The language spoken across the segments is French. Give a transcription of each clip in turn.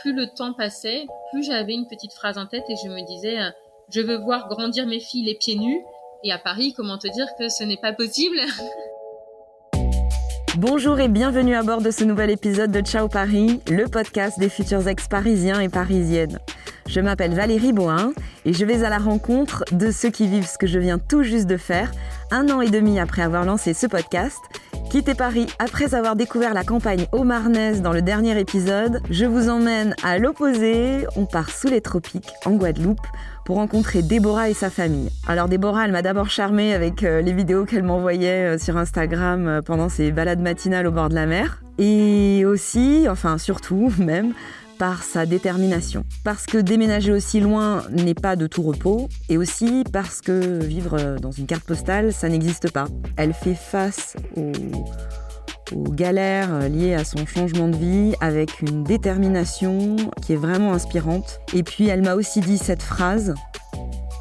plus le temps passait, plus j'avais une petite phrase en tête et je me disais, euh, je veux voir grandir mes filles les pieds nus. Et à Paris, comment te dire que ce n'est pas possible Bonjour et bienvenue à bord de ce nouvel épisode de Ciao Paris, le podcast des futurs ex-parisiens et parisiennes. Je m'appelle Valérie Boin et je vais à la rencontre de ceux qui vivent ce que je viens tout juste de faire, un an et demi après avoir lancé ce podcast. Quitter Paris après avoir découvert la campagne Marnaise dans le dernier épisode, je vous emmène à l'opposé, on part sous les tropiques, en Guadeloupe, pour rencontrer Déborah et sa famille. Alors Déborah, elle m'a d'abord charmée avec euh, les vidéos qu'elle m'envoyait euh, sur Instagram euh, pendant ses balades matinales au bord de la mer. Et aussi, enfin surtout même, par sa détermination. Parce que déménager aussi loin n'est pas de tout repos, et aussi parce que vivre dans une carte postale, ça n'existe pas. Elle fait face aux, galères liées à son changement de vie avec une détermination qui est vraiment inspirante. Et puis elle m'a aussi dit cette phrase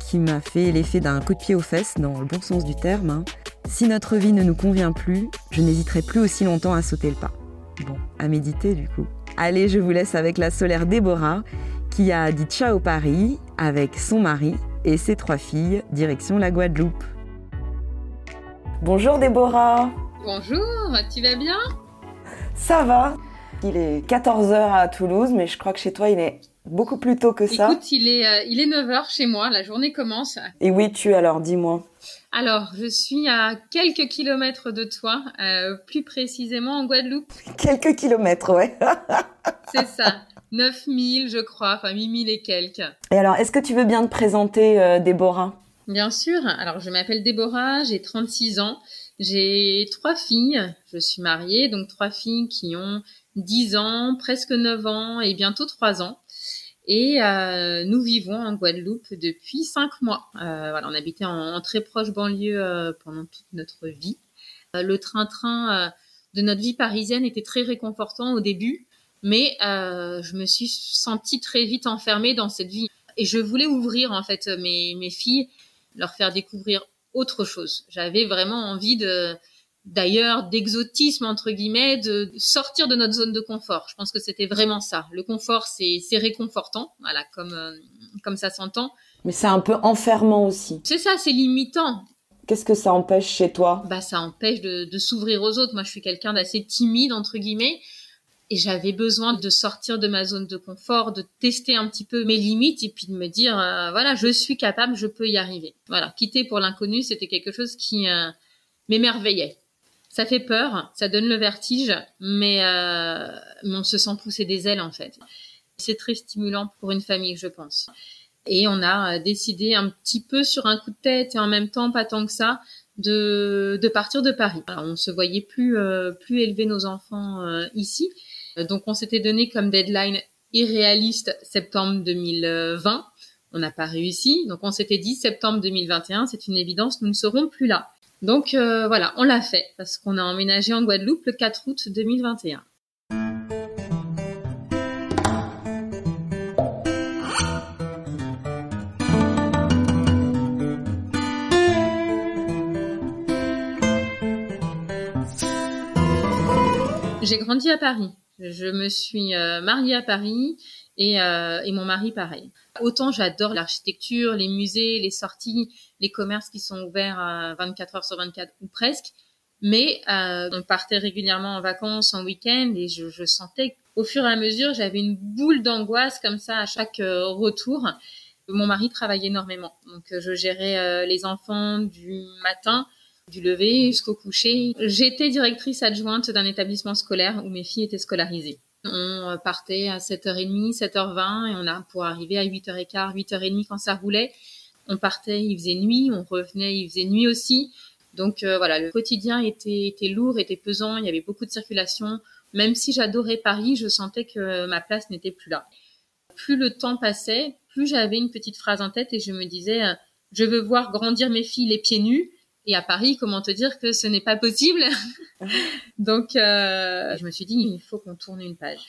qui m'a fait l'effet d'un coup de pied aux fesses dans le bon sens du terme. Hein. Si notre vie ne nous convient plus, je n'hésiterai plus aussi longtemps à sauter le pas. Bon, à méditer du coup. Allez, je vous laisse avec la solaire Déborah qui a dit ciao Paris avec son mari et ses trois filles, direction la Guadeloupe. Bonjour Déborah. Bonjour, tu vas bien? Ça va. Il est 14h à Toulouse, mais je crois que chez toi il est beaucoup plus tôt que ça. Écoute, il est, euh, il est 9h chez moi, la journée commence. Et oui, tu alors, dis-moi. Alors, je suis à quelques kilomètres de toi, euh, plus précisément en Guadeloupe. Quelques kilomètres, ouais. C'est ça. 9000, je crois, enfin 8000 et quelques. Et alors, est-ce que tu veux bien te présenter, euh, Déborah? Bien sûr. Alors, je m'appelle Déborah, j'ai 36 ans. J'ai trois filles. Je suis mariée, donc trois filles qui ont 10 ans, presque 9 ans et bientôt 3 ans. Et euh, nous vivons en Guadeloupe depuis cinq mois. Euh, voilà, on habitait en, très proche banlieue euh, pendant toute notre vie. le train-train de notre vie parisienne était très réconfortant au début, mais je me suis sentie très vite enfermée dans cette vie. Et je voulais ouvrir en fait mes, mes filles, leur faire découvrir autre chose. J'avais vraiment envie de d'ailleurs d'exotisme entre guillemets, de sortir de notre zone de confort. Je pense que c'était vraiment ça. Le confort, c'est réconfortant, voilà, comme euh, comme ça s'entend. Mais c'est un peu enfermant aussi. C'est ça, c'est limitant. Qu'est-ce que ça empêche chez toi? Bah, ça empêche de, de s'ouvrir aux autres. Moi, je suis quelqu'un d'assez timide entre guillemets. Et j'avais besoin de sortir de ma zone de confort, de tester un petit peu mes limites et puis de me dire, euh, voilà, je suis capable, je peux y arriver. Voilà, quitter pour l'inconnu, c'était quelque chose qui euh, m'émerveillait. Ça fait peur, ça donne le vertige, mais, euh, mais on se sent pousser des ailes en fait. C'est très stimulant pour une famille, je pense. Et on a euh, décidé un petit peu sur un coup de tête et en même temps pas tant que ça de, de partir de Paris. Alors, on se voyait plus euh, plus élever nos enfants euh, ici, donc on s'était donné comme deadline irréaliste septembre 2020. On n'a pas réussi, donc on s'était dit septembre 2021, c'est une évidence, nous ne serons plus là. Donc euh, voilà, on l'a fait parce qu'on a emménagé en Guadeloupe le 4 août 2021. J'ai grandi à Paris. Je me suis euh, mariée à Paris et, euh, et mon mari pareil. Autant j'adore l'architecture, les musées, les sorties, les commerces qui sont ouverts 24 heures sur 24 ou presque, mais euh, on partait régulièrement en vacances, en week-end, et je, je sentais qu'au fur et à mesure, j'avais une boule d'angoisse comme ça à chaque euh, retour. Mon mari travaillait énormément, donc euh, je gérais euh, les enfants du matin, du lever jusqu'au coucher. J'étais directrice adjointe d'un établissement scolaire où mes filles étaient scolarisées. On partait à 7h30, 7h20 et on a pour arriver à 8h15, 8h30 quand ça roulait. On partait, il faisait nuit, on revenait, il faisait nuit aussi. Donc euh, voilà, le quotidien était, était lourd, était pesant, il y avait beaucoup de circulation. Même si j'adorais Paris, je sentais que ma place n'était plus là. Plus le temps passait, plus j'avais une petite phrase en tête et je me disais, euh, je veux voir grandir mes filles les pieds nus et à Paris, comment te dire que ce n'est pas possible Donc, euh, je me suis dit, il faut qu'on tourne une page.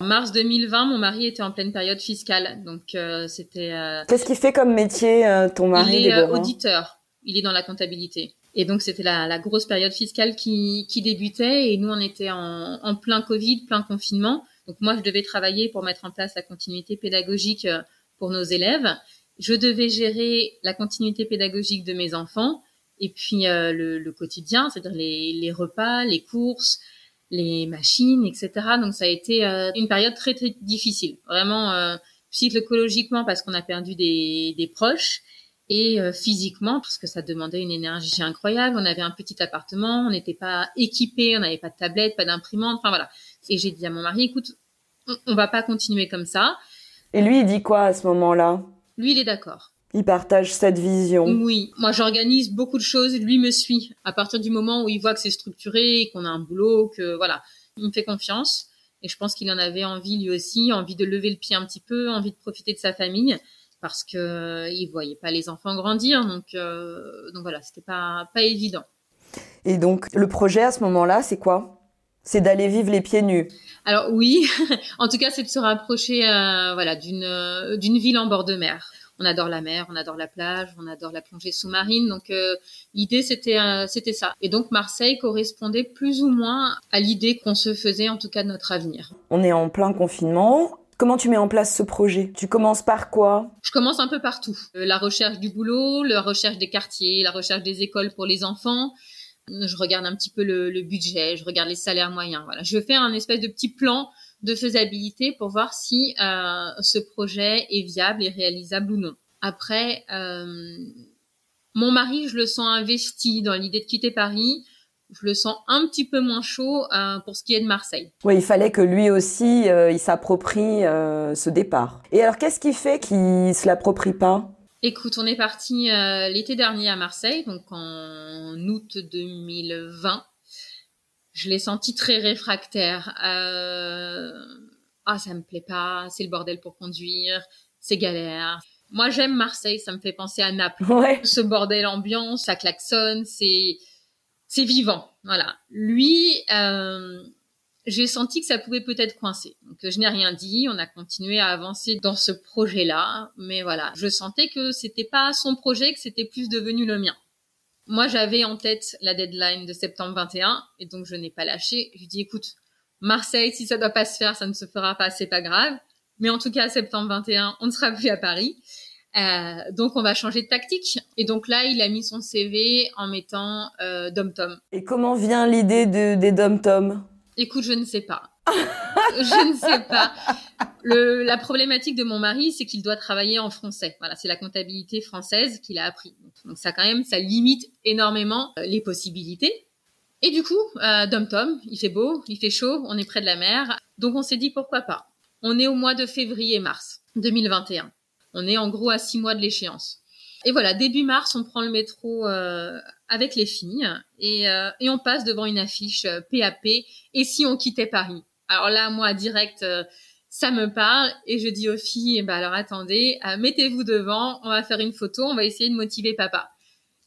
En mars 2020, mon mari était en pleine période fiscale, donc euh, c'était. Euh... Qu'est-ce qu'il fait comme métier, euh, ton mari Il est euh, auditeur. Il est dans la comptabilité. Et donc c'était la, la, grosse période fiscale qui, qui, débutait et nous on était en, en, plein Covid, plein confinement. Donc moi, je devais travailler pour mettre en place la continuité pédagogique pour nos élèves. Je devais gérer la continuité pédagogique de mes enfants et puis le, quotidien, c'est-à-dire les, les, repas, les courses, les machines, etc. Donc ça a été une période très très difficile, vraiment psychologiquement parce qu'on a perdu des, des proches et euh, physiquement parce que ça demandait une énergie incroyable. On avait un petit appartement, on n'était pas équipé, on n'avait pas de tablette, pas d'imprimante, enfin voilà. Et j'ai dit à mon mari, écoute, on, on va pas continuer comme ça. Et lui, il dit quoi à ce moment-là? Lui, il est d'accord. Il partage cette vision. Oui, moi j'organise beaucoup de choses, lui me suit. À partir du moment où il voit que c'est structuré, qu'on a un boulot, que voilà, il me fait confiance. Et je pense qu'il en avait envie lui aussi, envie de lever le pied un petit peu, envie de profiter de sa famille, parce que euh, il voyait pas les enfants grandir, donc euh, donc voilà, c'était pas pas évident. Et donc le projet à ce moment-là, c'est quoi? C'est d'aller vivre les pieds nus. Alors oui, en tout cas, c'est de se rapprocher euh, voilà d'une d'une ville en bord de mer on adore la mer, on adore la plage, on adore la plongée sous-marine. Donc euh, l'idée c'était euh, c'était ça. Et donc Marseille correspondait plus ou moins à l'idée qu'on se faisait en tout cas de notre avenir. On est en plein confinement. Comment tu mets en place ce projet? Tu commences par quoi? Je commence un peu partout. Euh, la recherche du boulot, la recherche des quartiers, la recherche des écoles pour les enfants. Je regarde un petit peu le, le budget, je regarde les salaires moyens. Voilà, je fais un espèce de petit plan de faisabilité pour voir si euh, ce projet est viable et réalisable ou non. Après, euh, mon mari, je le sens investi dans l'idée de quitter Paris. Je le sens un petit peu moins chaud euh, pour ce qui est de Marseille. Oui, il fallait que lui aussi, il s'approprie ce départ. Et alors, qu'est-ce qui fait qu'il se l'approprie pas? Écoute, on est parti l'été dernier à Marseille, donc en août 2020 je l'ai senti très réfractaire. Euh... Ah, ça me plaît pas, c'est le bordel pour conduire, c'est galère. Moi, j'aime Marseille, ça me fait penser à Naples. Ouais. Ce bordel ambiance, ça klaxonne, c'est c'est vivant. Voilà. Lui, euh, j'ai senti que ça pouvait peut-être coincer. Donc je n'ai rien dit, on a continué à avancer dans ce projet-là, mais voilà, je sentais que c'était pas son projet, que c'était plus devenu le mien. Moi, j'avais en tête la deadline de septembre 21 et donc je n'ai pas lâché. Je dis écoute, Marseille, si ça doit pas se faire, ça ne se fera pas, c'est pas grave. Mais en tout cas, septembre 21, on ne sera plus à Paris. Euh, donc on va changer de tactique. Et donc là, il a mis son CV en mettant euh, Dom Tom. Et comment vient l'idée de, des Dom Tom? Écoute, je ne sais pas. je ne sais pas. La problématique de mon mari, c'est qu'il doit travailler en français. Voilà, c'est la comptabilité française qu'il a appris. Donc, ça quand même, ça limite énormément euh, les possibilités. Et du coup, euh, Dom Tom, il fait beau, il fait chaud, on est près de la mer, donc on s'est dit pourquoi pas? On est au mois de février-mars 2021. On est en gros à six mois de l'échéance. Et voilà, début mars, on prend le métro euh, avec les filles et, euh, et, on passe devant une affiche PAP. Et si on quittait Paris Alors là, moi, direct, ça me parle et je dis aux filles, bah alors attendez, euh, mettez-vous devant, on va faire une photo, on va essayer de motiver papa.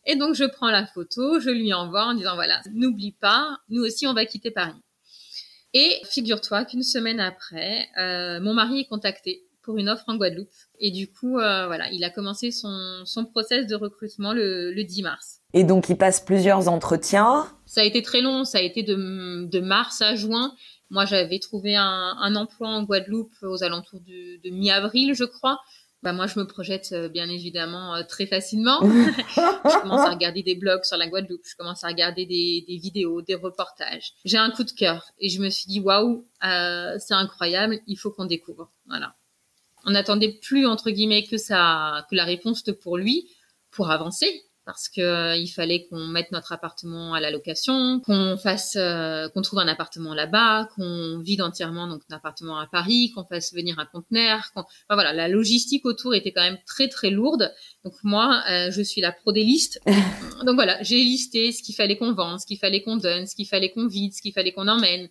Et donc je prends la photo, je lui envoie en disant voilà, n'oublie pas, nous aussi on va quitter Paris. Et figure-toi qu'une semaine après, euh, mon mari est contacté pour une offre en Guadeloupe. Et du coup, euh, voilà, il a commencé son, son process de recrutement le, le 10 mars. Et donc il passe plusieurs entretiens. Ça a été très long, ça a été de, de mars à juin. Moi, j'avais trouvé un, un, emploi en Guadeloupe aux alentours de, de mi-avril, je crois. Bah moi, je me projette euh, bien évidemment euh, très facilement. je commence à regarder des blogs sur la Guadeloupe, je commence à regarder des, des vidéos, des reportages. J'ai un coup de cœur et je me suis dit waouh, c'est incroyable, il faut qu'on découvre. Voilà. On n'attendait plus entre guillemets que ça, que la réponse pour lui pour avancer parce que euh, il fallait qu'on mette notre appartement à la location, qu'on fasse, euh, qu'on trouve un appartement là-bas, qu'on vide entièrement donc un appartement à Paris, qu'on fasse venir un conteneur. Enfin, voilà, la logistique autour était quand même très très lourde. Donc moi, euh, je suis la pro des listes. donc voilà, j'ai listé ce qu'il fallait qu'on vende, ce qu'il fallait qu'on donne, ce qu'il fallait qu'on vide, ce qu'il fallait qu'on emmène.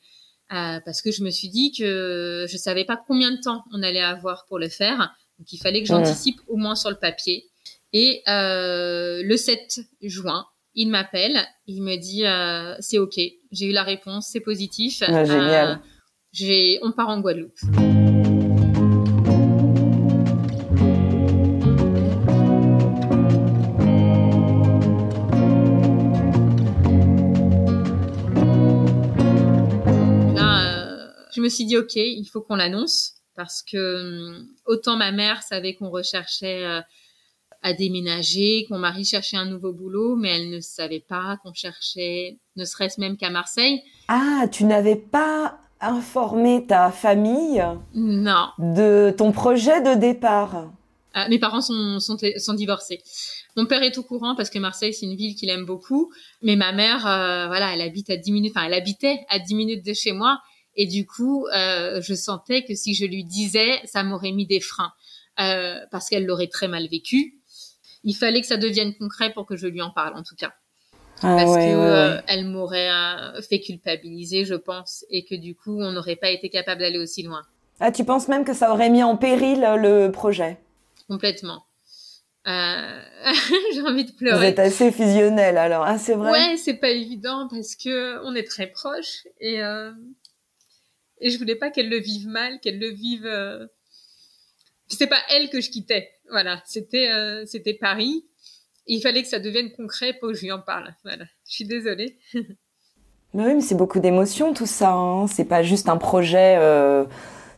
Parce que je me suis dit que je savais pas combien de temps on allait avoir pour le faire. Donc il fallait que j'anticipe au moins sur le papier. Et euh, le 7 juin, il m'appelle, il me dit euh, c'est ok, j'ai eu la réponse, c'est positif. Ah, génial. Euh, j'ai, on part en Guadeloupe. Me suis dit, OK, il faut qu'on l'annonce parce que hum, autant ma mère savait qu'on recherchait euh, à déménager, qu'on mari cherchait un nouveau boulot, mais elle ne savait pas qu'on cherchait, ne serait-ce même qu'à Marseille. Ah, tu n'avais pas informé ta famille Non. de ton projet de départ? Ah, mes parents sont, sont, sont divorcés. Mon père est au courant parce que Marseille, c'est une ville qu'il aime beaucoup. Mais ma mère, euh, voilà, elle habite à 10 minutes, enfin, elle habitait à 10 minutes de chez moi. Et du coup, euh, je sentais que si je lui disais, ça m'aurait mis des freins. Euh, parce qu'elle l'aurait très mal vécu. Il fallait que ça devienne concret pour que je lui en parle, en tout cas. Ah parce ouais, que ouais, euh, ouais. elle m'aurait fait culpabiliser, je pense, et que du coup, on n'aurait pas été capable d'aller aussi loin. Ah, tu penses même que ça aurait mis en péril le projet? Complètement. Euh... J'ai envie de Vous pleurer. êtes assez fusionnel alors. Ah, c'est vrai? Ouais, c'est pas évident parce que on est très proches et euh, et je voulais pas qu'elle le vive mal, qu'elle le vive. Euh... C'était pas elle que je quittais, voilà. C'était euh, c'était Paris. Il fallait que ça devienne concret pour que je lui en parle. Voilà. Je suis désolée. Mais oui, mais c'est beaucoup d'émotions tout ça. Hein. C'est pas juste un projet. euh,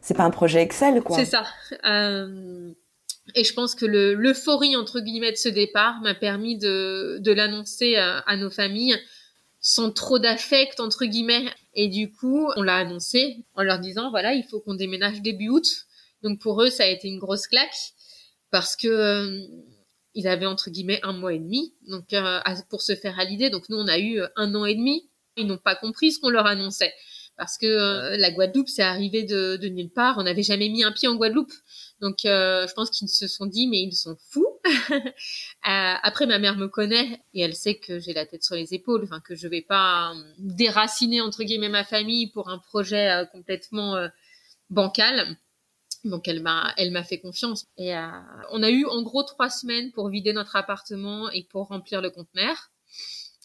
C'est pas un projet Excel, quoi. C'est ça. Euh, et je pense que le l'euphorie entre guillemets de ce départ m'a permis de de l'annoncer à, à nos familles sans trop d'affect entre guillemets. Et du coup, on l'a annoncé en leur disant voilà, il faut qu'on déménage début août. Donc pour eux, ça a été une grosse claque parce que euh, avaient entre guillemets un mois et demi donc euh, pour se faire à. Donc nous, on a eu euh, un an et demi. Ils n'ont pas compris ce qu'on leur annonçait parce que la Guadeloupe, c'est arrivé de, nulle part. On n'avait jamais mis un pied en Guadeloupe. Donc, je pense qu'ils se sont dit, mais ils sont fous. Euh, après, ma mère me connaît et elle sait que j'ai la tête sur les épaules, enfin que je vais pas euh, déraciner entre guillemets ma famille pour un projet euh, complètement bancal. Donc, elle m'a, elle m'a fait confiance. Et on a eu en gros trois semaines pour vider notre appartement et pour remplir le conteneur.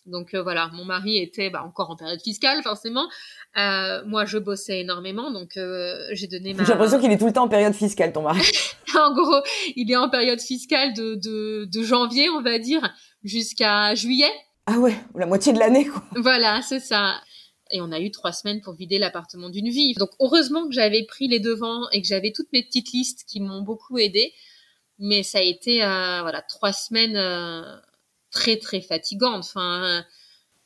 Donc euh, voilà, mon mari était bah, encore en période fiscale forcément. Euh, moi, je bossais énormément, donc euh, j'ai donné ma. J'ai l'impression qu'il est tout le temps en période fiscale, ton mari. en gros, il est en période fiscale de, de, de janvier, on va dire, jusqu'à juillet. Ah ouais, la moitié de l'année, quoi. Voilà, c'est ça. Et on a eu trois semaines pour vider l'appartement d'une vie. Donc heureusement que j'avais pris les devants et que j'avais toutes mes petites listes qui m'ont beaucoup aidé. Mais ça a été euh, voilà trois semaines euh, très très fatigantes. Enfin, euh,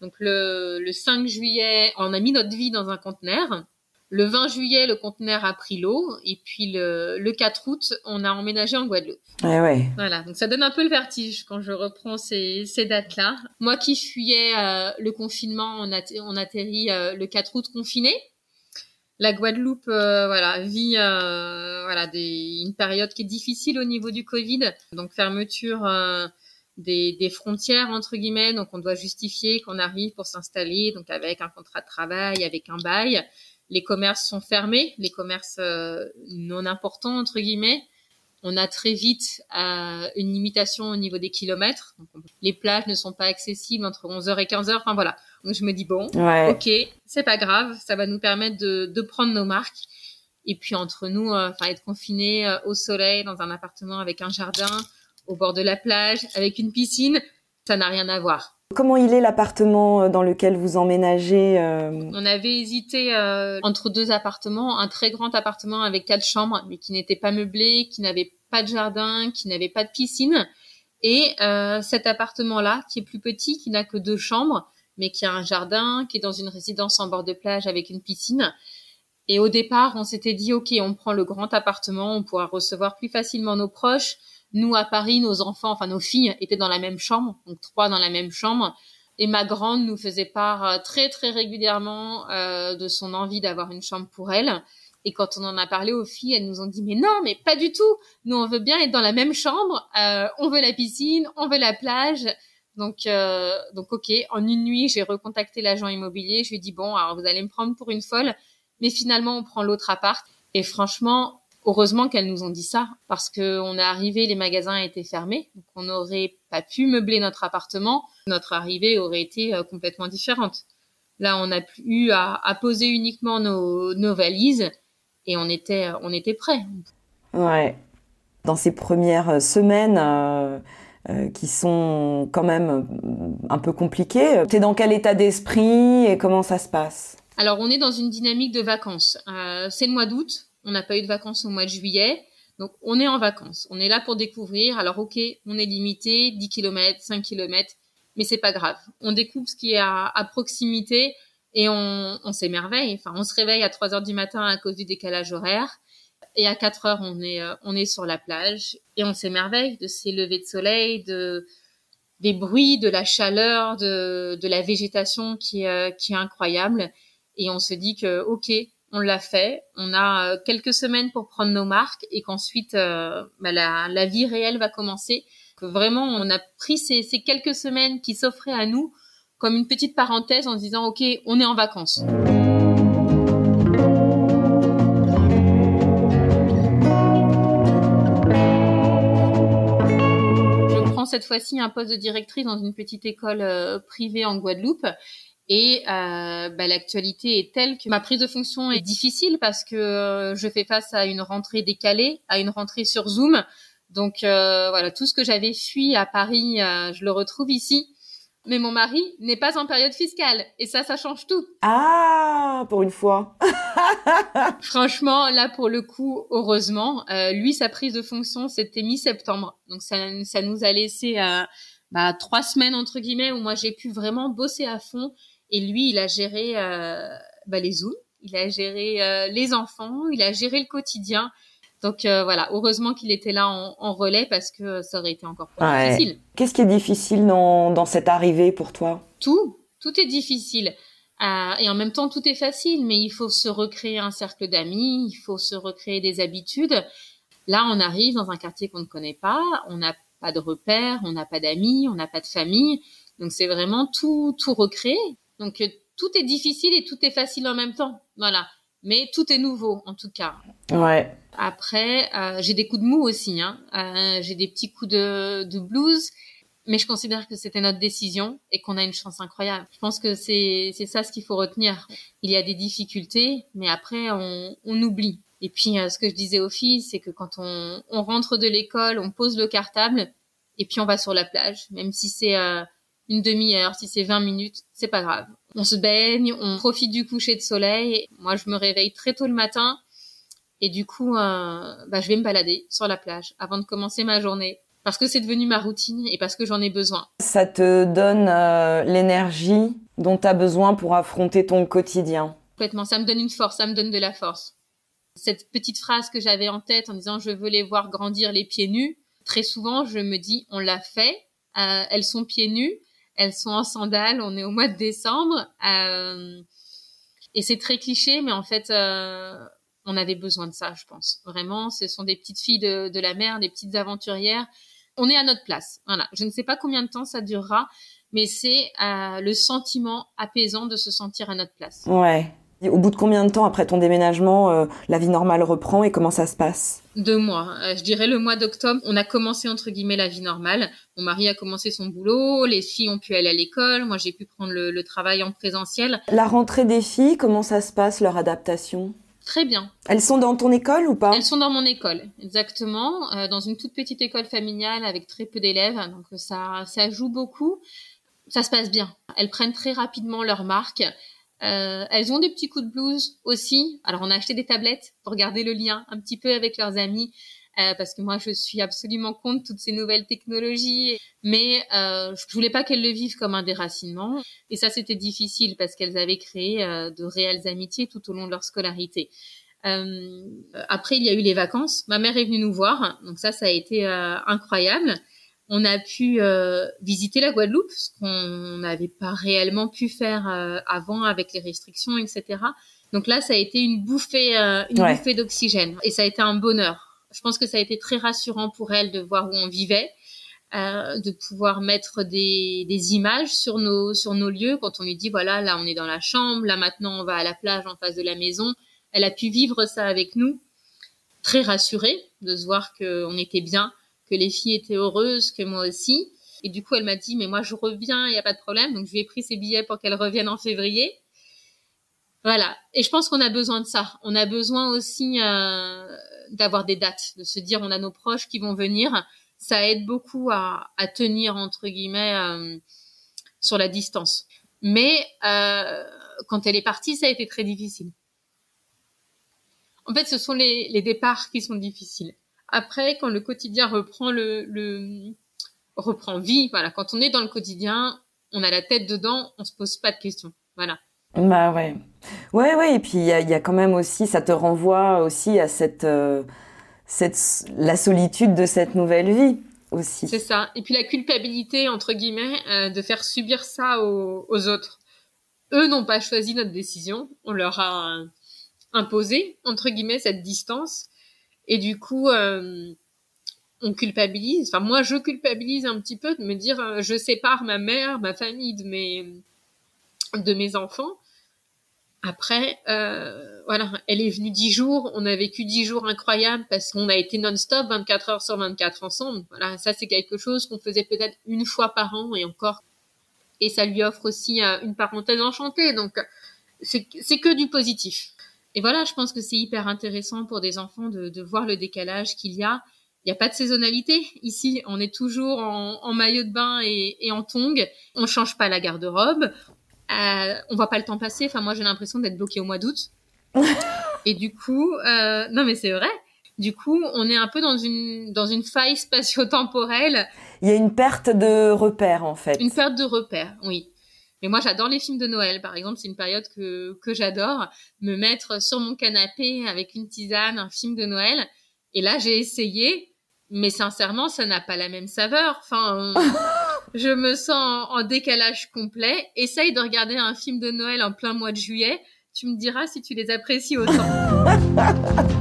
donc le, le 5 juillet, on a mis notre vie dans un conteneur. Le 20 juillet, le conteneur a pris l'eau. Et puis le, le 4 août, on a emménagé en Guadeloupe. Ouais, ouais. Voilà, donc ça donne un peu le vertige quand je reprends ces, ces dates-là. Moi qui fuyais euh, le confinement, on, atte- on atterrit euh, le 4 août confiné. La Guadeloupe, euh, voilà, vit euh, voilà des, une période qui est difficile au niveau du Covid, donc fermeture euh, des, des frontières entre guillemets, donc on doit justifier qu'on arrive pour s'installer, donc avec un contrat de travail, avec un bail. Les commerces sont fermés, les commerces euh, non importants entre guillemets on a très vite euh, une limitation au niveau des kilomètres. Donc, on- les plages ne sont pas accessibles entre 11h et 15h. Enfin voilà. Donc je me dis bon, Ouais. ok, c'est pas grave, ça va nous permettre de, de prendre nos marques. Et puis entre nous, euh, enfin être confinés euh, au soleil dans un appartement avec un jardin au bord de la plage, avec une piscine, ça n'a rien à voir. Comment il est l'appartement euh, dans lequel vous emménagez euh, On avait hésité euh, entre deux appartements, un très grand appartement avec quatre chambres, mais qui n'était pas meublé, qui n'avait pas de jardin, qui n'avait pas de piscine, et euh, cet appartement-là, qui est plus petit, qui n'a que deux chambres, mais qui a un jardin, qui est dans une résidence en bord de plage avec une piscine. Et au départ, on s'était dit, OK, on prend le grand appartement, on pourra recevoir plus facilement nos proches. Nous, à Paris, nos enfants, enfin nos filles, étaient dans la même chambre, donc trois dans la même chambre. Et ma grande nous faisait part euh, très très régulièrement euh, de son envie d'avoir une chambre pour elle. Et quand on en a parlé aux filles, elles nous ont dit mais non, mais pas du tout. Nous on veut bien être dans la même chambre. Euh, on veut la piscine, on veut la plage. Donc euh, donc ok. En une nuit, j'ai recontacté l'agent immobilier. Je lui ai dit bon, alors vous allez me prendre pour une folle, mais finalement on prend l'autre appart. Et franchement, heureusement qu'elles nous ont dit ça parce que on est arrivé, les magasins étaient fermés, donc on n'aurait pas pu meubler notre appartement. Notre arrivée aurait été euh, complètement différente. Là, on a eu à, à poser uniquement nos, nos valises et on était, on était prêts. Ouais. Dans ces premières semaines euh, euh, qui sont quand même euh, un peu compliquées, t'es dans quel état d'esprit et comment ça se passe? Alors, on est dans une dynamique de vacances. Euh, c'est le mois d'août. On n'a pas eu de vacances au mois de juillet. Donc, on est en vacances. On est là pour découvrir. Alors, OK, on est limité, 10 km, 5 km, mais c'est pas grave. On découvre ce qui est à, proximité et on, on s'émerveille. Enfin, on se réveille à 3 heures du matin à cause du décalage horaire. Et à 4 heures, on est, euh, on est sur la plage et on s'émerveille de ces levées de soleil, de, des bruits, de la chaleur, de, de la végétation qui est, euh, qui est incroyable. Et on se dit que, OK, on l'a fait. On a euh, quelques semaines pour prendre nos marques et qu'ensuite, euh, bah, la, vie réelle va commencer. Vraiment, on a pris ces, quelques semaines qui s'offraient à nous comme une petite parenthèse en se disant, OK, on est en vacances. cette fois-ci un poste de directrice dans une petite école euh, privée en Guadeloupe. Et euh, bah, l'actualité est telle que ma prise de fonction est difficile parce que euh, je fais face à une rentrée décalée, à une rentrée sur Zoom. Donc euh, voilà, tout ce que j'avais fui à Paris, euh, je le retrouve ici. Mais mon mari n'est pas en période fiscale et ça, ça change tout. Ah, pour une fois. Franchement, là pour le coup, heureusement, euh, lui sa prise de fonction c'était mi-septembre, donc ça, ça nous a laissé bah, trois semaines entre guillemets où moi j'ai pu vraiment bosser à fond et lui, il a géré euh, bah, les zooms, il a géré euh, les enfants, il a géré le quotidien. Donc euh, voilà, heureusement qu'il était là en, en, relais parce que ça aurait été encore plus ouais. difficile. Qu'est-ce qui est difficile dans, dans cette arrivée pour toi? Tout, tout est difficile. Euh, et en même temps, tout est facile, mais il faut se recréer un cercle d'amis, il faut se recréer des habitudes. Là, on arrive dans un quartier qu'on ne connaît pas, on n'a pas de repères, on n'a pas d'amis, on n'a pas de famille. Donc c'est vraiment tout, tout recréer. Donc euh, tout est difficile et tout est facile en même temps. Voilà. Mais tout est nouveau en tout cas. Ouais. Après, euh, j'ai des coups de mou aussi. Hein. Euh, j'ai des petits coups de, de blues. Mais je considère que c'était notre décision et qu'on a une chance incroyable. Je pense que c'est c'est ça ce qu'il faut retenir. Il y a des difficultés, mais après on, on oublie. Et puis euh, ce que je disais aux filles, c'est que quand on, on rentre de l'école, on pose le cartable et puis on va sur la plage, même si c'est euh, une demi-heure, si c'est 20 minutes, c'est pas grave. On se baigne, on profite du coucher de soleil. Moi, je me réveille très tôt le matin et du coup, euh, bah, je vais me balader sur la plage avant de commencer ma journée parce que c'est devenu ma routine et parce que j'en ai besoin. Ça te donne euh, l'énergie dont tu as besoin pour affronter ton quotidien. Complètement, ça me donne une force, ça me donne de la force. Cette petite phrase que j'avais en tête en disant je veux les voir grandir les pieds nus, très souvent je me dis on l'a fait, euh, elles sont pieds nus, elles sont en sandales, on est au mois de décembre. Euh, et c'est très cliché, mais en fait, euh, on avait besoin de ça, je pense. Vraiment, ce sont des petites filles de, la mer, des petites aventurières. On est à notre place. Voilà. Je ne sais pas combien de temps ça durera, mais c'est euh, le sentiment apaisant de se sentir à notre place. Ouais. Et au bout de combien de temps après ton déménagement, la vie normale reprend et comment ça se passe? Deux mois. Euh, je dirais le mois d'octobre, on a commencé entre guillemets la vie normale. Mon mari a commencé son boulot, les filles ont pu aller à l'école, moi j'ai pu prendre le, le, travail en présentiel. La rentrée des filles, comment ça se passe leur adaptation? Très bien. Elles sont dans ton école ou pas? Elles sont dans mon école, exactement, euh, dans une toute petite école familiale avec très peu d'élèves, donc ça ça joue beaucoup. Ça se passe bien. Elles prennent très rapidement leur marque. Euh, elles ont des petits coups de blues aussi. Alors on a acheté des tablettes pour garder le lien un petit peu avec leurs amis. Euh, parce que moi je suis absolument contre toutes ces nouvelles technologies, mais euh, je voulais pas qu'elles le vivent comme un déracinement. Et ça c'était difficile parce qu'elles avaient créé euh, de réelles amitiés tout au long de leur scolarité. Euh, après il y a eu les vacances. Ma mère est venue nous voir, donc ça ça a été euh, incroyable on a pu euh, visiter la Guadeloupe, ce qu'on n'avait pas réellement pu faire euh, avant avec les restrictions, etc. Donc là, ça a été une bouffée, euh, une ouais. bouffée d'oxygène, et ça a été un bonheur. Je pense que ça a été très rassurant pour elle de voir où on vivait, euh, de pouvoir mettre des, des, images sur nos sur nos lieux. Quand on lui dit voilà, là on est dans la chambre, là maintenant on va à la plage en face de la maison. Elle a pu vivre ça avec nous, très rassurée de se voir qu'on était bien que les filles étaient heureuses, que moi aussi. Et du coup, elle m'a dit, mais moi, je reviens, il n'y a pas de problème. Donc, je lui ai pris ses billets pour qu'elle revienne en février. Voilà. Et je pense qu'on a besoin de ça. On a besoin aussi euh, d'avoir des dates, de se dire, on a nos proches qui vont venir. Ça aide beaucoup à, à tenir, entre guillemets, euh, sur la distance. Mais euh, quand elle est partie, ça a été très difficile. En fait, ce sont les, les départs qui sont difficiles. Après, quand le quotidien reprend le, le reprend vie, voilà, quand on est dans le quotidien, on a la tête dedans, on se pose pas de questions. Voilà. Bah ouais. Ouais, ouais, et puis il y a, y a, quand même aussi, ça te renvoie aussi à cette, euh, cette, la solitude de cette nouvelle vie aussi. C'est ça. Et puis la culpabilité, entre guillemets, euh, de faire subir ça aux, aux autres. Eux n'ont pas choisi notre décision, on leur a imposé, entre guillemets, cette distance. Et du coup, euh, on culpabilise. Enfin, moi, je culpabilise un petit peu de me dire, euh, je sépare ma mère, ma famille de mes, de mes enfants. Après, euh, voilà, elle est venue dix jours, on a vécu dix jours incroyables parce qu'on a été non-stop 24 heures sur 24 ensemble. Voilà, ça c'est quelque chose qu'on faisait peut-être une fois par an et encore. Et ça lui offre aussi euh, une parenthèse enchantée. Donc, c'est que du positif. Et voilà, je pense que c'est hyper intéressant pour des enfants de, de voir le décalage qu'il y a. Il n'y a pas de saisonnalité ici. On est toujours en, en maillot de bain et, et en tongs. On change pas la garde-robe. Euh, on voit pas le temps passer. Enfin, moi, j'ai l'impression d'être bloquée au mois d'août. et du coup, euh, non, mais c'est vrai. Du coup, on est un peu dans une dans une faille spatio-temporelle. Il y a une perte de repères en fait. Une perte de repères, oui. Mais moi, j'adore les films de Noël, par exemple. C'est une période que, que j'adore. Me mettre sur mon canapé avec une tisane, un film de Noël. Et là, j'ai essayé, mais sincèrement, ça n'a pas la même saveur. Enfin, je me sens en décalage complet. Essaye de regarder un film de Noël en plein mois de juillet. Tu me diras si tu les apprécies autant.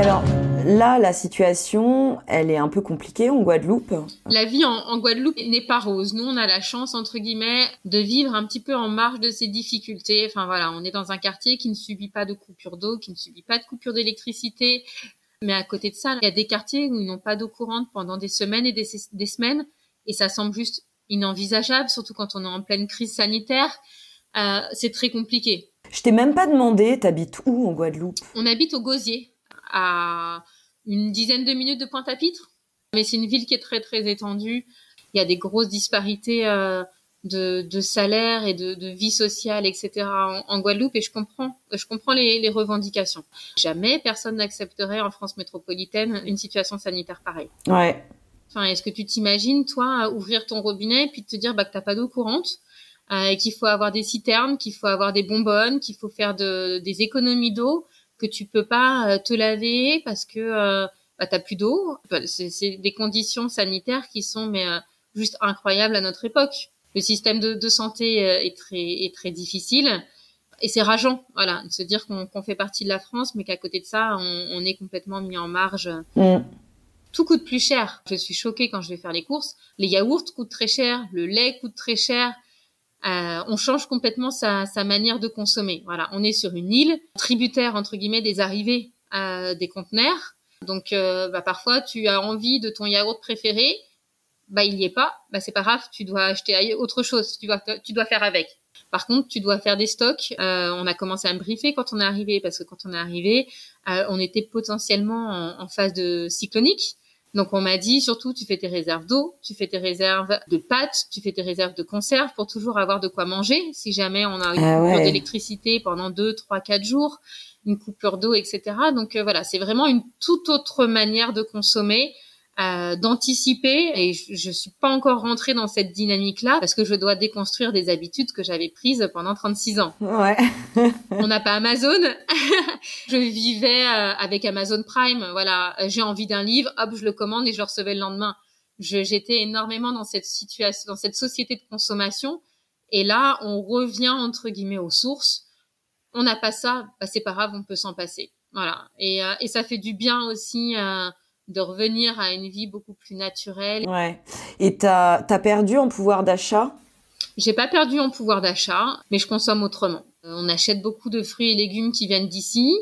alors, là, la situation, elle est un peu compliquée en Guadeloupe. La vie en, en, Guadeloupe n'est pas rose. Nous, on a la chance, entre guillemets, de vivre un petit peu en marge de ces difficultés. Enfin voilà, on est dans un quartier qui ne subit pas de coupure d'eau, qui ne subit pas de coupure d'électricité. Mais à côté de ça, il y a des quartiers où ils n'ont pas d'eau courante pendant des semaines et des, des semaines. Et ça semble juste inenvisageable, surtout quand on est en pleine crise sanitaire. Euh, c'est très compliqué. Je t'ai même pas demandé, t'habites où en Guadeloupe? On habite au Gosier, à une dizaine de minutes de Pointe-à-Pitre. Mais c'est une ville qui est très très étendue. Il y a des grosses disparités euh, de, de salaire et de, de, vie sociale, etc. En, en, Guadeloupe et je comprends, je comprends les, les revendications. Jamais personne n'accepterait en France métropolitaine une situation sanitaire pareille. Ouais. Enfin, est-ce que tu t'imagines toi ouvrir ton robinet puis te dire bah que t'as pas d'eau courante euh, et qu'il faut avoir des citernes, qu'il faut avoir des bonbonnes, qu'il faut faire de, des économies d'eau, que tu peux pas euh, te laver parce que euh, bah, t'as plus d'eau. C'est des conditions sanitaires qui sont mais euh, juste incroyables à notre époque. Le système de, de santé euh, est très est très difficile et c'est rageant, voilà, de se dire qu'on qu fait partie de la France, mais qu'à côté de ça, on, on, est complètement mis en marge. Mm. Tout coûte plus cher. Je suis choquée quand je vais faire les courses. Les yaourts coûtent très cher, le lait coûte très cher. Euh, on change complètement sa, sa, manière de consommer. Voilà, on est sur une île tributaire entre guillemets des arrivées euh, des conteneurs. Donc, euh, bah, parfois, tu as envie de ton yaourt préféré, bah il y est pas, bah c'est pas grave, tu dois acheter autre chose, tu dois tu dois faire avec. Par contre, tu dois faire des stocks. Euh, on a commencé à me briefer quand on est arrivé parce que quand on est arrivé, euh, on était potentiellement en, en phase de cyclonique. Donc on m'a dit surtout tu fais tes réserves d'eau, tu fais tes réserves de pâtes, tu fais tes réserves de conserve pour toujours avoir de quoi manger. Si jamais on a une Ah coupure d'électricité pendant deux, trois, quatre jours, une coupure d'eau, etc. Donc euh, voilà, c'est vraiment une toute autre manière de consommer, euh, d'anticiper. Et je, je suis pas encore rentrée dans cette dynamique-là parce que je dois déconstruire des habitudes que j'avais prises pendant 36 ans. Ouais. On n'a pas Amazon. je vivais euh, avec Amazon Prime. Voilà, j'ai envie d'un livre, hop, je le commande et je le recevais le lendemain. Je- J'étais énormément dans cette situation, dans cette société de consommation. Et là, on revient entre guillemets aux sources. On n'a pas ça, bah, c'est pas grave, on peut s'en passer. Voilà. Et, euh, et ça fait du bien aussi de revenir à une vie beaucoup plus naturelle. Ouais. Et t'as as perdu en pouvoir d'achat? J'ai pas perdu en pouvoir d'achat, mais je consomme autrement. Euh, On achète beaucoup de fruits et légumes qui viennent d'ici.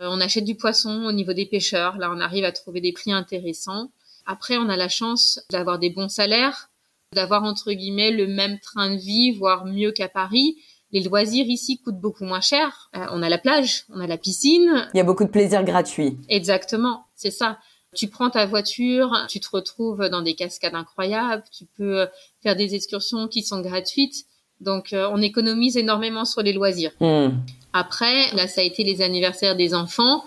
Euh, On achète du poisson au niveau des pêcheurs. Là, on arrive à trouver des prix intéressants. Après, on a la chance d'avoir des bons salaires, d'avoir entre guillemets le même train de vie, voire mieux qu'à Paris. Les loisirs ici coûtent beaucoup moins cher. Euh, on a la plage, on a la piscine. Il y a beaucoup de plaisirs gratuits. Exactement, c'est ça. Tu prends ta voiture, tu te retrouves dans des cascades incroyables, tu peux faire des excursions qui sont gratuites. Donc, euh, on économise énormément sur les loisirs. Hmm. Après, là, ça a été les anniversaires des enfants.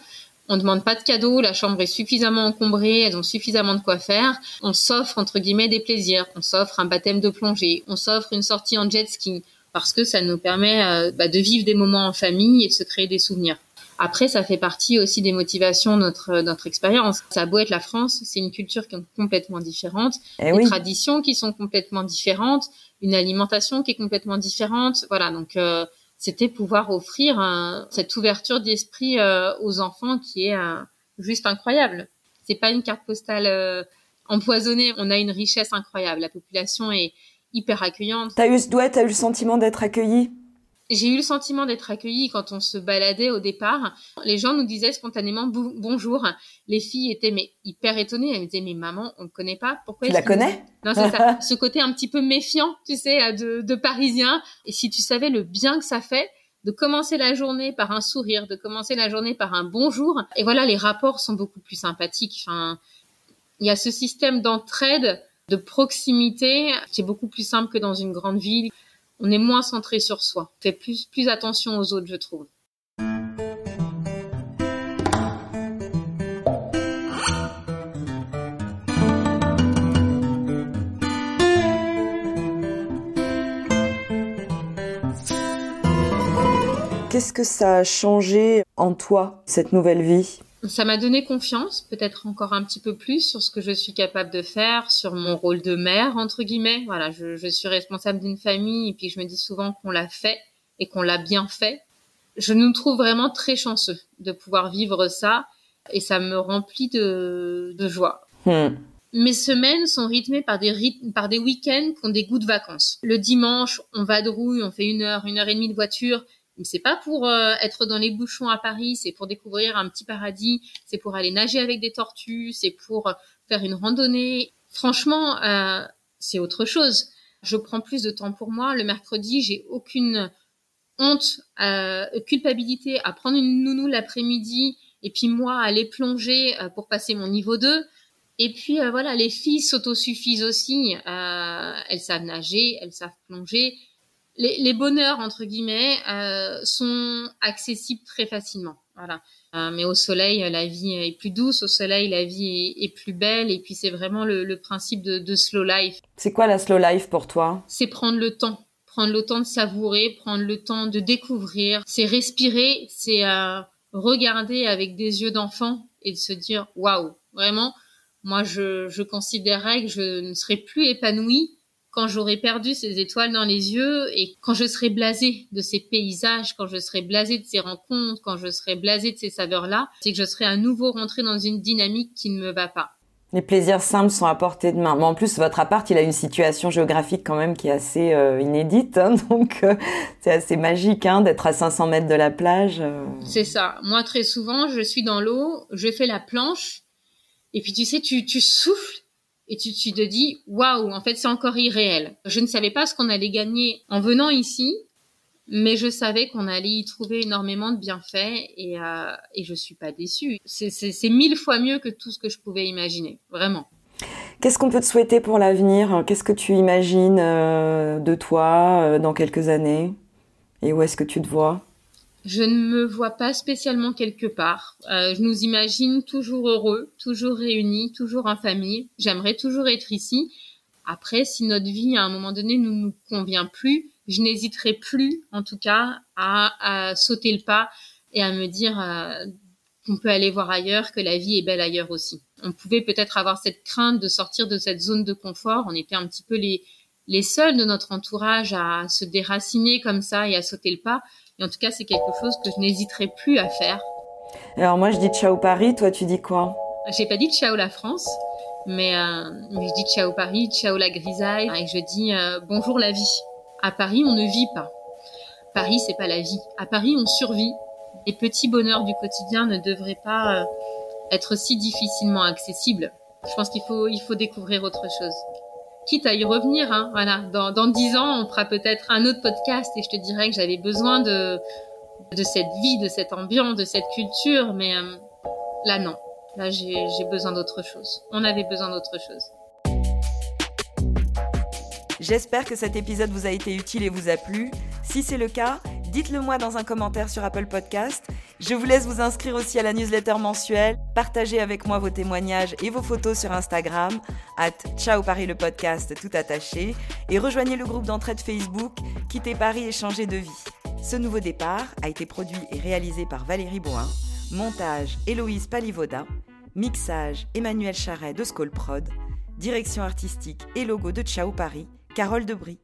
On ne demande pas de cadeaux, la chambre est suffisamment encombrée, elles ont suffisamment de quoi faire. On s'offre entre guillemets des plaisirs. On s'offre un baptême de plongée, on s'offre une sortie en jet ski parce que ça nous permet euh, bah, de vivre des moments en famille et de se créer des souvenirs. Après, ça fait partie aussi des motivations de notre, notre expérience. Ça a beau être la France, c'est une culture qui est complètement différente, eh des traditions qui sont complètement différentes, une alimentation qui est complètement différente. Voilà, donc euh, c'était pouvoir offrir cette ouverture d'esprit euh, aux enfants qui est euh, juste incroyable. C'est pas une carte postale empoisonnée, on a une richesse incroyable. La population est hyper accueillante. T'as eu, ouais, as eu le sentiment d'être accueilli j'ai eu le sentiment d'être accueillie quand on se baladait au départ. Les gens nous disaient spontanément bonjour. Les filles étaient mais hyper étonnées. Elles me disaient mais maman, on ne connaît pas. Pourquoi Tu la connais? Non, c'est ça. Ce côté un petit peu méfiant, tu sais, de, de Parisien. Et si tu savais le bien que ça fait de commencer la journée par un sourire, de commencer la journée par un bonjour. Et voilà, les rapports sont beaucoup plus sympathiques. Enfin, il y a ce système d'entraide, de proximité qui est beaucoup plus simple que dans une grande ville on est moins centré sur soi. On fait plus, plus attention aux autres, je trouve. Qu'est-ce que ça a changé en toi, cette nouvelle vie? Ça m'a donné confiance, peut-être encore un petit peu plus sur ce que je suis capable de faire, sur mon rôle de mère entre guillemets. Voilà, je, je suis responsable d'une famille et puis je me dis souvent qu'on l'a fait et qu'on l'a bien fait. Je nous trouve vraiment très chanceux de pouvoir vivre ça et ça me remplit de, de joie. Hmm. Mes semaines sont rythmées par des rythmes, par des week-ends qui ont des goûts de vacances. Le dimanche, on va de rouille, on fait une heure, une heure et demie de voiture c'est pas pour euh, être dans les bouchons à Paris, c'est pour découvrir un petit paradis, c'est pour aller nager avec des tortues, c'est pour faire une randonnée. Franchement, euh, c'est autre chose. Je prends plus de temps pour moi. Le mercredi, j'ai aucune honte, euh, culpabilité à prendre une nounou l'après-midi et puis moi aller plonger euh, pour passer mon niveau 2. Et puis voilà, les filles s'autosuffisent aussi. elles savent nager, elles savent plonger les, les, bonheurs entre guillemets euh, sont accessibles très facilement. Voilà. Euh, mais au soleil, la vie est plus douce. Au soleil, la vie est, est plus belle. Et puis c'est vraiment le, le principe de, de, slow life. C'est quoi la slow life pour toi? C'est prendre le temps, prendre le temps de savourer, prendre le temps de découvrir. C'est respirer, c'est euh, regarder avec des yeux d'enfant et de se dire waouh, vraiment. Moi, je, je considérerais que je ne serais plus épanouie quand j'aurai perdu ces étoiles dans les yeux et quand je serai blasé de ces paysages, quand je serai blasé de ces rencontres, quand je serai blasé de ces saveurs-là, c'est que je serai à nouveau rentré dans une dynamique qui ne me va pas. Les plaisirs simples sont à portée de main. Mais en plus, votre appart, il a une situation géographique quand même qui est assez euh, inédite. Hein, donc, euh, c'est assez magique hein, d'être à 500 mètres de la plage. Euh. C'est ça. Moi, très souvent, je suis dans l'eau, je fais la planche. Et puis, tu sais, tu, tu souffles et tu, te dis waouh en fait c'est encore irréel. Je ne savais pas ce qu'on allait gagner en venant ici mais je savais qu'on allait y trouver énormément de bienfaits et, euh, et je suis pas déçue. C'est mille fois mieux que tout ce que je pouvais imaginer vraiment. Qu'est-ce qu'on peut te souhaiter pour l'avenir? Qu'est-ce que tu imagines euh, de toi euh, dans quelques années? Et où est-ce que tu te vois? Je ne me vois pas spécialement quelque part. Euh, je nous imagine toujours heureux, toujours réunis, toujours en famille. J'aimerais toujours être ici. Après, si notre vie à un moment donné ne nous convient plus, je n'hésiterai plus, en tout cas, à, à, sauter le pas et à me dire euh, qu'on peut aller voir ailleurs, que la vie est belle ailleurs aussi. On pouvait peut-être avoir cette crainte de sortir de cette zone de confort. On était un petit peu les, les seuls de notre entourage à se déraciner comme ça et à sauter le pas. Et en tout cas, c'est quelque chose que je n'hésiterai plus à faire. Alors moi, je dis ciao Paris. Toi, tu dis quoi? J'ai pas dit ciao la France, mais, euh, mais je dis ciao Paris, ciao la grisaille, et je dis euh, bonjour la vie. À Paris, on ne vit pas. Paris, c'est pas la vie. À Paris, on survit. Les petits bonheurs du quotidien ne devraient pas euh, être si difficilement accessibles. Je pense qu'il faut, il faut découvrir autre chose. Quitte à y revenir, hein, voilà, dans, 10 ans, on fera peut-être un autre podcast et je te dirais que j'avais besoin de, de cette vie, de cette ambiance, de cette culture, mais euh, là non. Là, j'ai besoin d'autre chose. On avait besoin d'autre chose. J'espère que cet épisode vous a été utile et vous a plu. Si c'est le cas, dites-le moi dans un commentaire sur Apple Podcast. Je vous laisse vous inscrire aussi à la newsletter mensuelle. Partagez avec moi vos témoignages et vos photos sur Instagram, at Ciao Paris le podcast tout attaché, et rejoignez le groupe d'entraide Facebook Quitter Paris et changer de vie. Ce nouveau départ a été produit et réalisé par Valérie Boin, montage Héloïse Palivoda, mixage Emmanuel Charret de Prod, direction artistique et logo de Ciao Paris, Carole Debris.